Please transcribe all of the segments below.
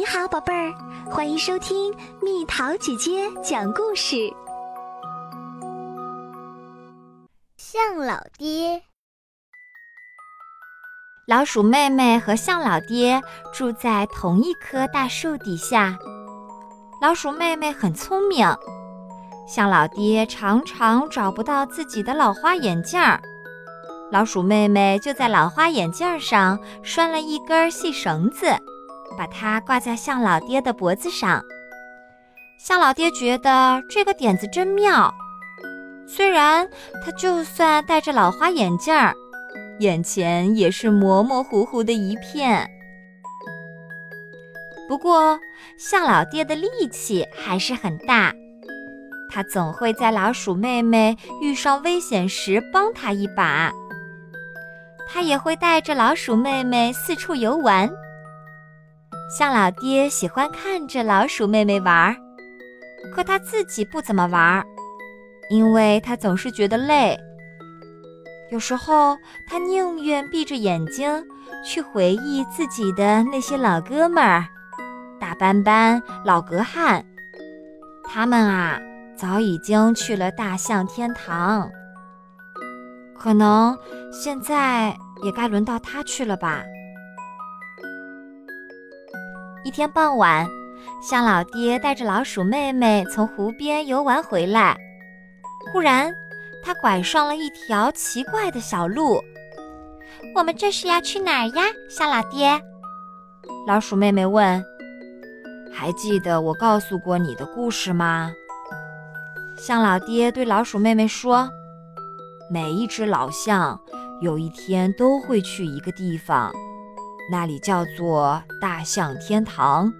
你好，宝贝儿，欢迎收听蜜桃姐姐讲故事。象老爹，老鼠妹妹和象老爹住在同一棵大树底下。老鼠妹妹很聪明，象老爹常常找不到自己的老花眼镜儿，老鼠妹妹就在老花眼镜上拴了一根细绳子，把它挂在象老爹的脖子上。象老爹觉得这个点子真妙，虽然他就算戴着老花眼镜儿，眼前也是模模糊糊的一片。不过，象老爹的力气还是很大，他总会在老鼠妹妹遇上危险时帮她一把。他也会带着老鼠妹妹四处游玩。象老爹喜欢看着老鼠妹妹玩儿，可他自己不怎么玩儿，因为他总是觉得累。有时候，他宁愿闭着眼睛去回忆自己的那些老哥们儿。大斑斑、老格汉，他们啊，早已经去了大象天堂。可能现在也该轮到他去了吧。一天傍晚，象老爹带着老鼠妹妹从湖边游玩回来，忽然他拐上了一条奇怪的小路。我们这是要去哪儿呀，象老爹？老鼠妹妹问。还记得我告诉过你的故事吗？象老爹对老鼠妹妹说：“每一只老象有一天都会去一个地方，那里叫做大象天堂。”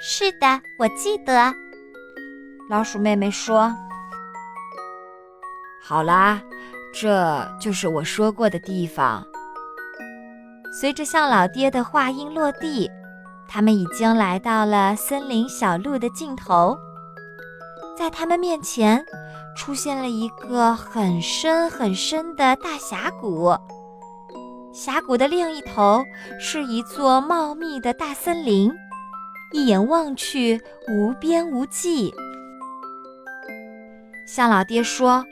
是的，我记得。老鼠妹妹说：“好啦，这就是我说过的地方。”随着象老爹的话音落地。他们已经来到了森林小路的尽头，在他们面前出现了一个很深很深的大峡谷，峡谷的另一头是一座茂密的大森林，一眼望去无边无际。象老爹说：“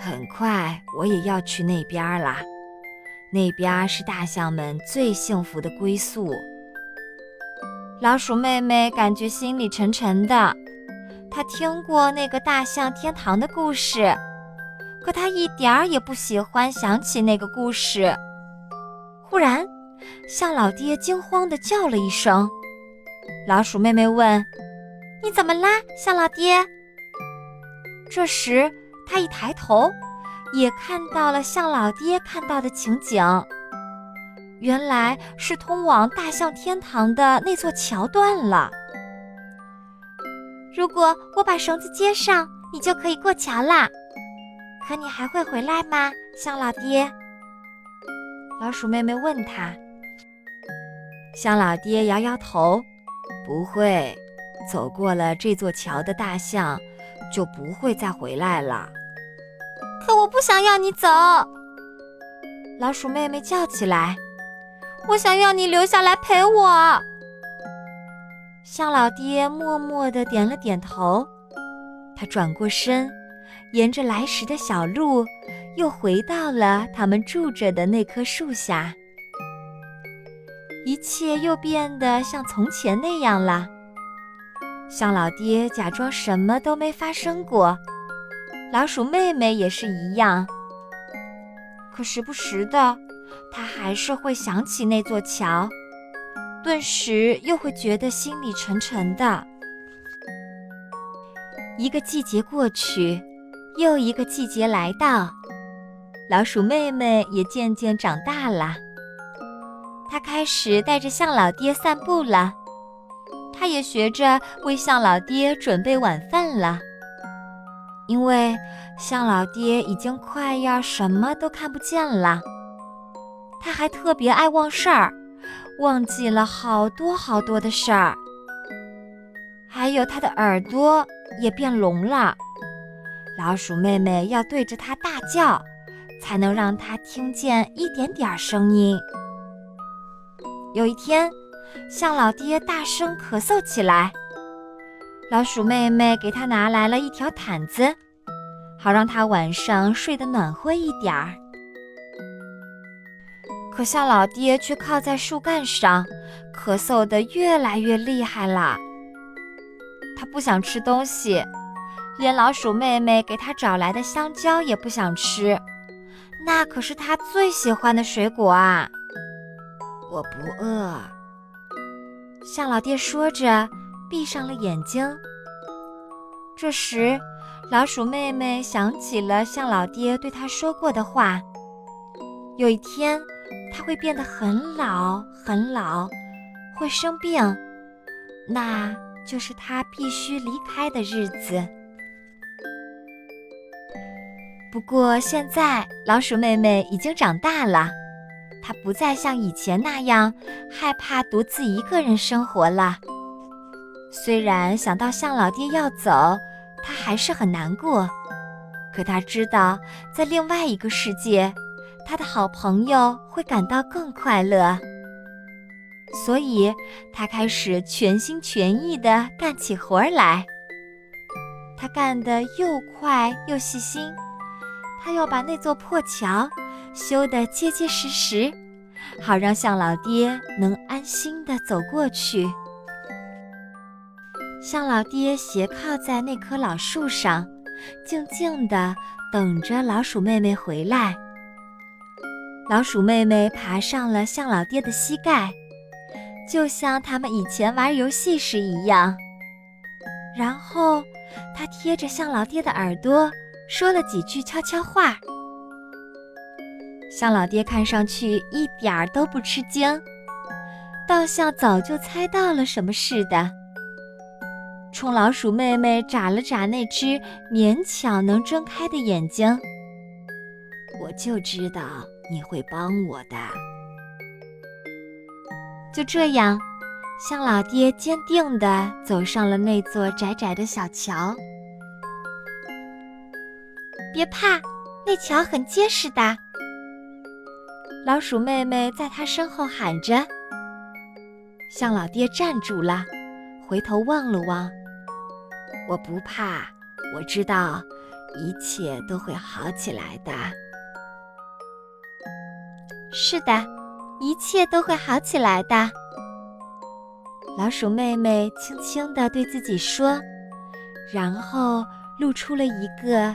很快我也要去那边啦，那边是大象们最幸福的归宿。”老鼠妹妹感觉心里沉沉的，她听过那个大象天堂的故事，可她一点儿也不喜欢想起那个故事。忽然，象老爹惊慌地叫了一声。老鼠妹妹问：“你怎么啦，象老爹？”这时，他一抬头，也看到了象老爹看到的情景。原来是通往大象天堂的那座桥断了。如果我把绳子接上，你就可以过桥啦。可你还会回来吗，象老爹？老鼠妹妹问他。象老爹摇摇头，不会。走过了这座桥的大象，就不会再回来了。可我不想要你走！老鼠妹妹叫起来。我想要你留下来陪我。象老爹默默地点了点头，他转过身，沿着来时的小路，又回到了他们住着的那棵树下。一切又变得像从前那样了。象老爹假装什么都没发生过，老鼠妹妹也是一样。可时不时的。他还是会想起那座桥，顿时又会觉得心里沉沉的。一个季节过去，又一个季节来到，老鼠妹妹也渐渐长大了。她开始带着象老爹散步了，她也学着为象老爹准备晚饭了。因为象老爹已经快要什么都看不见了。他还特别爱忘事儿，忘记了好多好多的事儿。还有他的耳朵也变聋了，老鼠妹妹要对着他大叫，才能让他听见一点点声音。有一天，象老爹大声咳嗽起来。老鼠妹妹给他拿来了一条毯子，好让他晚上睡得暖和一点儿。可象老爹却靠在树干上，咳嗽得越来越厉害了。他不想吃东西，连老鼠妹妹给他找来的香蕉也不想吃，那可是他最喜欢的水果啊！我不饿。向老爹说着，闭上了眼睛。这时，老鼠妹妹想起了向老爹对她说过的话：有一天，他会变得很老很老，会生病，那就是他必须离开的日子。不过现在，老鼠妹妹已经长大了。她不再像以前那样害怕独自一个人生活了。虽然想到象老爹要走，她还是很难过。可她知道，在另外一个世界，她的好朋友会感到更快乐。所以，她开始全心全意地干起活来。她干得又快又细心。他要把那座破桥。修得结结实实，好让象老爹能安心地走过去。象老爹斜靠在那棵老树上，静静地等着老鼠妹妹回来。老鼠妹妹爬上了象老爹的膝盖，就像他们以前玩游戏时一样。然后，她贴着象老爹的耳朵说了几句悄悄话。向老爹看上去一点儿都不吃惊，倒像早就猜到了什么似的，冲老鼠妹妹眨了眨那只勉强能睁开的眼睛。我就知道你会帮我的。就这样，向老爹坚定地走上了那座窄窄的小桥。别怕，那桥很结实的。老鼠妹妹在他身后喊着：“向老爹站住了，回头望了望。我不怕，我知道一切都会好起来的。是的，一切都会好起来的。”老鼠妹妹轻轻地对自己说，然后露出了一个